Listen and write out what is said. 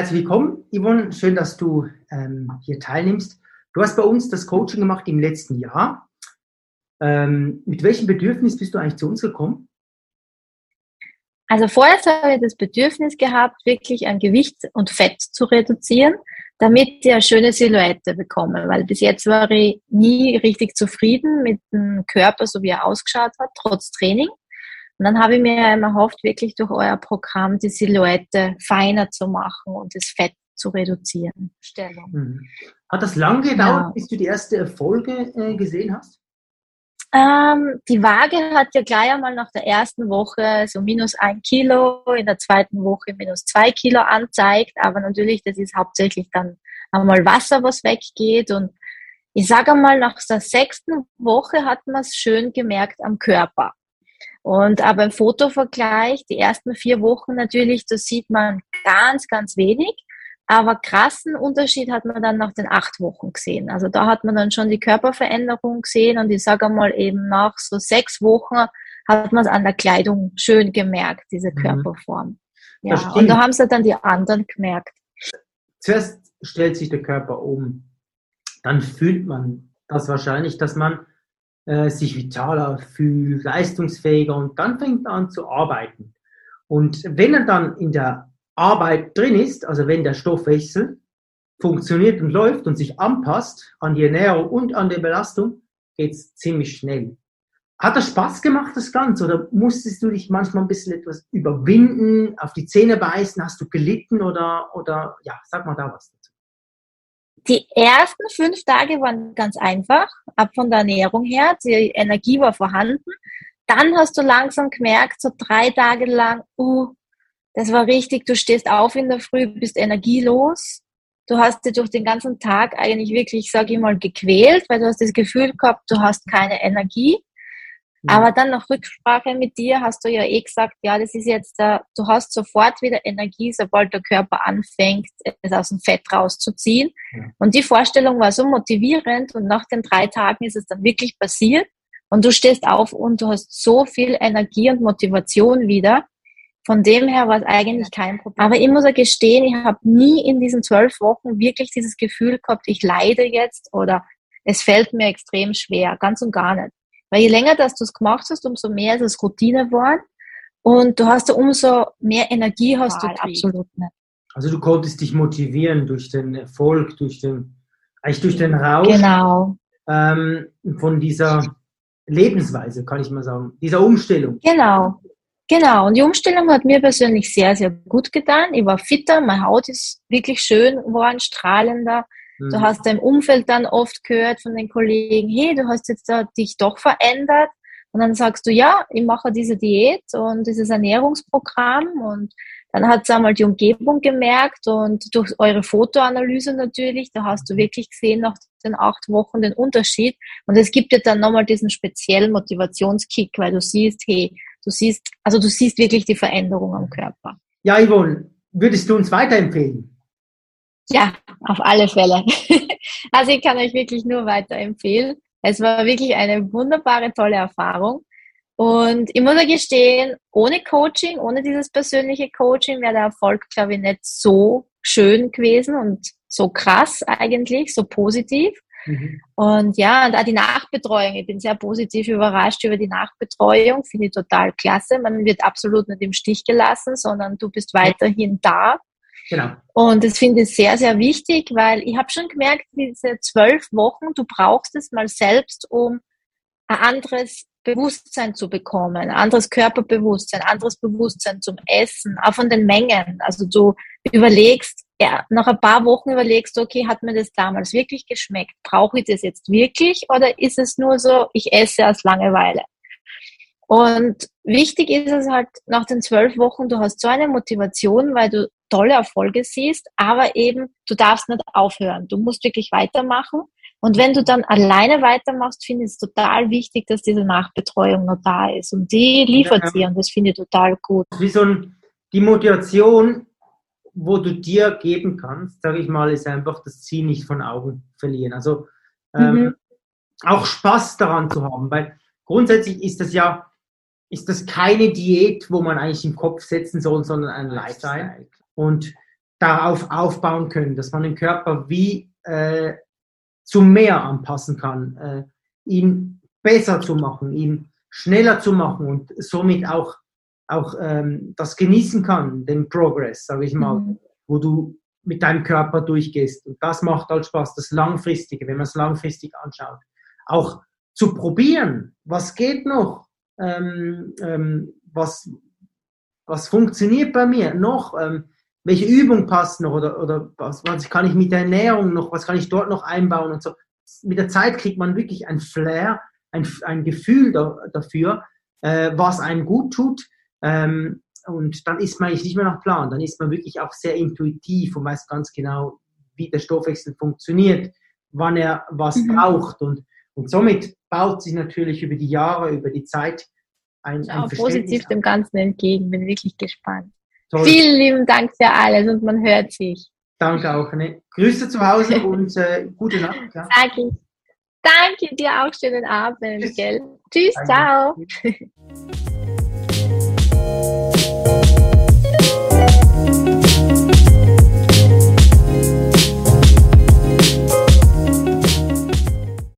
herzlich willkommen, Yvonne. Schön, dass du ähm, hier teilnimmst. Du hast bei uns das Coaching gemacht im letzten Jahr. Ähm, mit welchem Bedürfnis bist du eigentlich zu uns gekommen? Also vorher habe ich das Bedürfnis gehabt, wirklich an Gewicht und Fett zu reduzieren, damit ich eine schöne Silhouette bekomme. Weil bis jetzt war ich nie richtig zufrieden mit dem Körper, so wie er ausgeschaut hat, trotz Training. Und dann habe ich mir immer erhofft, wirklich durch euer Programm die Silhouette feiner zu machen und das Fett zu reduzieren. Stellung. Mhm. Hat das lange gedauert, ja. bis du die erste Erfolge äh, gesehen hast? Ähm, die Waage hat ja gleich einmal nach der ersten Woche so minus ein Kilo, in der zweiten Woche minus zwei Kilo anzeigt. Aber natürlich, das ist hauptsächlich dann einmal Wasser, was weggeht. Und ich sage einmal, nach der sechsten Woche hat man es schön gemerkt am Körper. Und aber im Fotovergleich, die ersten vier Wochen natürlich, da sieht man ganz, ganz wenig. Aber krassen Unterschied hat man dann nach den acht Wochen gesehen. Also da hat man dann schon die Körperveränderung gesehen und ich sage mal eben nach so sechs Wochen hat man es an der Kleidung schön gemerkt, diese mhm. Körperform. Ja, und da haben sie dann die anderen gemerkt. Zuerst stellt sich der Körper um, dann fühlt man das wahrscheinlich, dass man äh, sich vitaler fühlt, leistungsfähiger und dann fängt er an zu arbeiten. Und wenn er dann in der Arbeit drin ist, also wenn der Stoffwechsel funktioniert und läuft und sich anpasst an die Ernährung und an die Belastung, geht's ziemlich schnell. Hat das Spaß gemacht, das Ganze? Oder musstest du dich manchmal ein bisschen etwas überwinden, auf die Zähne beißen? Hast du gelitten oder, oder ja, sag mal da was die ersten fünf Tage waren ganz einfach, ab von der Ernährung her. Die Energie war vorhanden. Dann hast du langsam gemerkt, so drei Tage lang, uh, das war richtig, du stehst auf in der Früh, bist energielos. Du hast dich durch den ganzen Tag eigentlich wirklich, sage ich mal, gequält, weil du hast das Gefühl gehabt, du hast keine Energie. Aber dann nach Rücksprache mit dir hast du ja eh gesagt, ja, das ist jetzt, äh, du hast sofort wieder Energie, sobald der Körper anfängt, es aus dem Fett rauszuziehen. Ja. Und die Vorstellung war so motivierend und nach den drei Tagen ist es dann wirklich passiert und du stehst auf und du hast so viel Energie und Motivation wieder. Von dem her war es eigentlich kein Problem. Aber ich muss ja gestehen, ich habe nie in diesen zwölf Wochen wirklich dieses Gefühl gehabt, ich leide jetzt oder es fällt mir extrem schwer, ganz und gar nicht. Weil je länger dass du es gemacht hast, umso mehr ist es Routine geworden. Und du hast ja umso mehr Energie hast Total, du absolut nicht. Also du konntest dich motivieren durch den Erfolg, durch den, eigentlich durch den Rausch genau. ähm, von dieser Lebensweise, kann ich mal sagen, dieser Umstellung. Genau, genau. Und die Umstellung hat mir persönlich sehr, sehr gut getan. Ich war fitter, meine Haut ist wirklich schön geworden, strahlender. Du mhm. hast dein Umfeld dann oft gehört von den Kollegen, hey, du hast jetzt da dich doch verändert. Und dann sagst du, ja, ich mache diese Diät und dieses Ernährungsprogramm und dann hat es einmal die Umgebung gemerkt und durch eure Fotoanalyse natürlich, da hast du wirklich gesehen nach den acht Wochen den Unterschied. Und es gibt dir dann nochmal diesen speziellen Motivationskick, weil du siehst, hey, du siehst, also du siehst wirklich die Veränderung am Körper. Ja, Yvonne, würdest du uns weiterempfehlen? Ja, auf alle Fälle. also ich kann euch wirklich nur weiterempfehlen. Es war wirklich eine wunderbare, tolle Erfahrung. Und ich muss ja gestehen, ohne Coaching, ohne dieses persönliche Coaching wäre der Erfolg, glaube ich, nicht so schön gewesen und so krass eigentlich, so positiv. Mhm. Und ja, und auch die Nachbetreuung. Ich bin sehr positiv überrascht über die Nachbetreuung. Finde ich total klasse. Man wird absolut nicht im Stich gelassen, sondern du bist weiterhin da. Genau. Und das finde ich sehr, sehr wichtig, weil ich habe schon gemerkt, diese zwölf Wochen, du brauchst es mal selbst, um ein anderes Bewusstsein zu bekommen, ein anderes Körperbewusstsein, ein anderes Bewusstsein zum Essen, auch von den Mengen. Also du überlegst, ja, nach ein paar Wochen überlegst du, okay, hat mir das damals wirklich geschmeckt? Brauche ich das jetzt wirklich oder ist es nur so, ich esse aus Langeweile? Und wichtig ist es halt nach den zwölf Wochen, du hast so eine Motivation, weil du tolle Erfolge siehst, aber eben, du darfst nicht aufhören. Du musst wirklich weitermachen. Und wenn du dann alleine weitermachst, finde ich es total wichtig, dass diese Nachbetreuung noch da ist. Und die liefert ja. sie und das finde ich total gut. Wie so ein, die Motivation, wo du dir geben kannst, sage ich mal, ist einfach das Ziel nicht von Augen verlieren. Also ähm, mhm. auch Spaß daran zu haben, weil grundsätzlich ist das ja ist das keine Diät, wo man eigentlich im Kopf setzen soll, sondern ein Lifestyle. Und darauf aufbauen können, dass man den Körper wie äh, zum Meer anpassen kann, äh, ihn besser zu machen, ihn schneller zu machen und somit auch, auch ähm, das genießen kann, den Progress, sage ich mal, mhm. wo du mit deinem Körper durchgehst. Und das macht halt Spaß, das Langfristige, wenn man es langfristig anschaut. Auch zu probieren, was geht noch, ähm, ähm, was, was funktioniert bei mir noch, ähm, welche Übung passt noch oder, oder was, was kann ich mit der Ernährung noch, was kann ich dort noch einbauen und so. Mit der Zeit kriegt man wirklich ein Flair, ein, ein Gefühl da, dafür, äh, was einem gut tut. Ähm, und dann ist man eigentlich nicht mehr nach Plan, dann ist man wirklich auch sehr intuitiv und weiß ganz genau, wie der Stoffwechsel funktioniert, wann er was mhm. braucht. Und, und somit baut sich natürlich über die Jahre, über die Zeit ein, ein positiv dem Ganzen entgegen, bin wirklich gespannt. Toll. Vielen lieben Dank für alles und man hört sich. Danke auch. Ne? Grüße zu Hause und äh, gute Nacht. Ja. Danke. Danke dir auch. Schönen Abend. Tschüss, Tschüss ciao.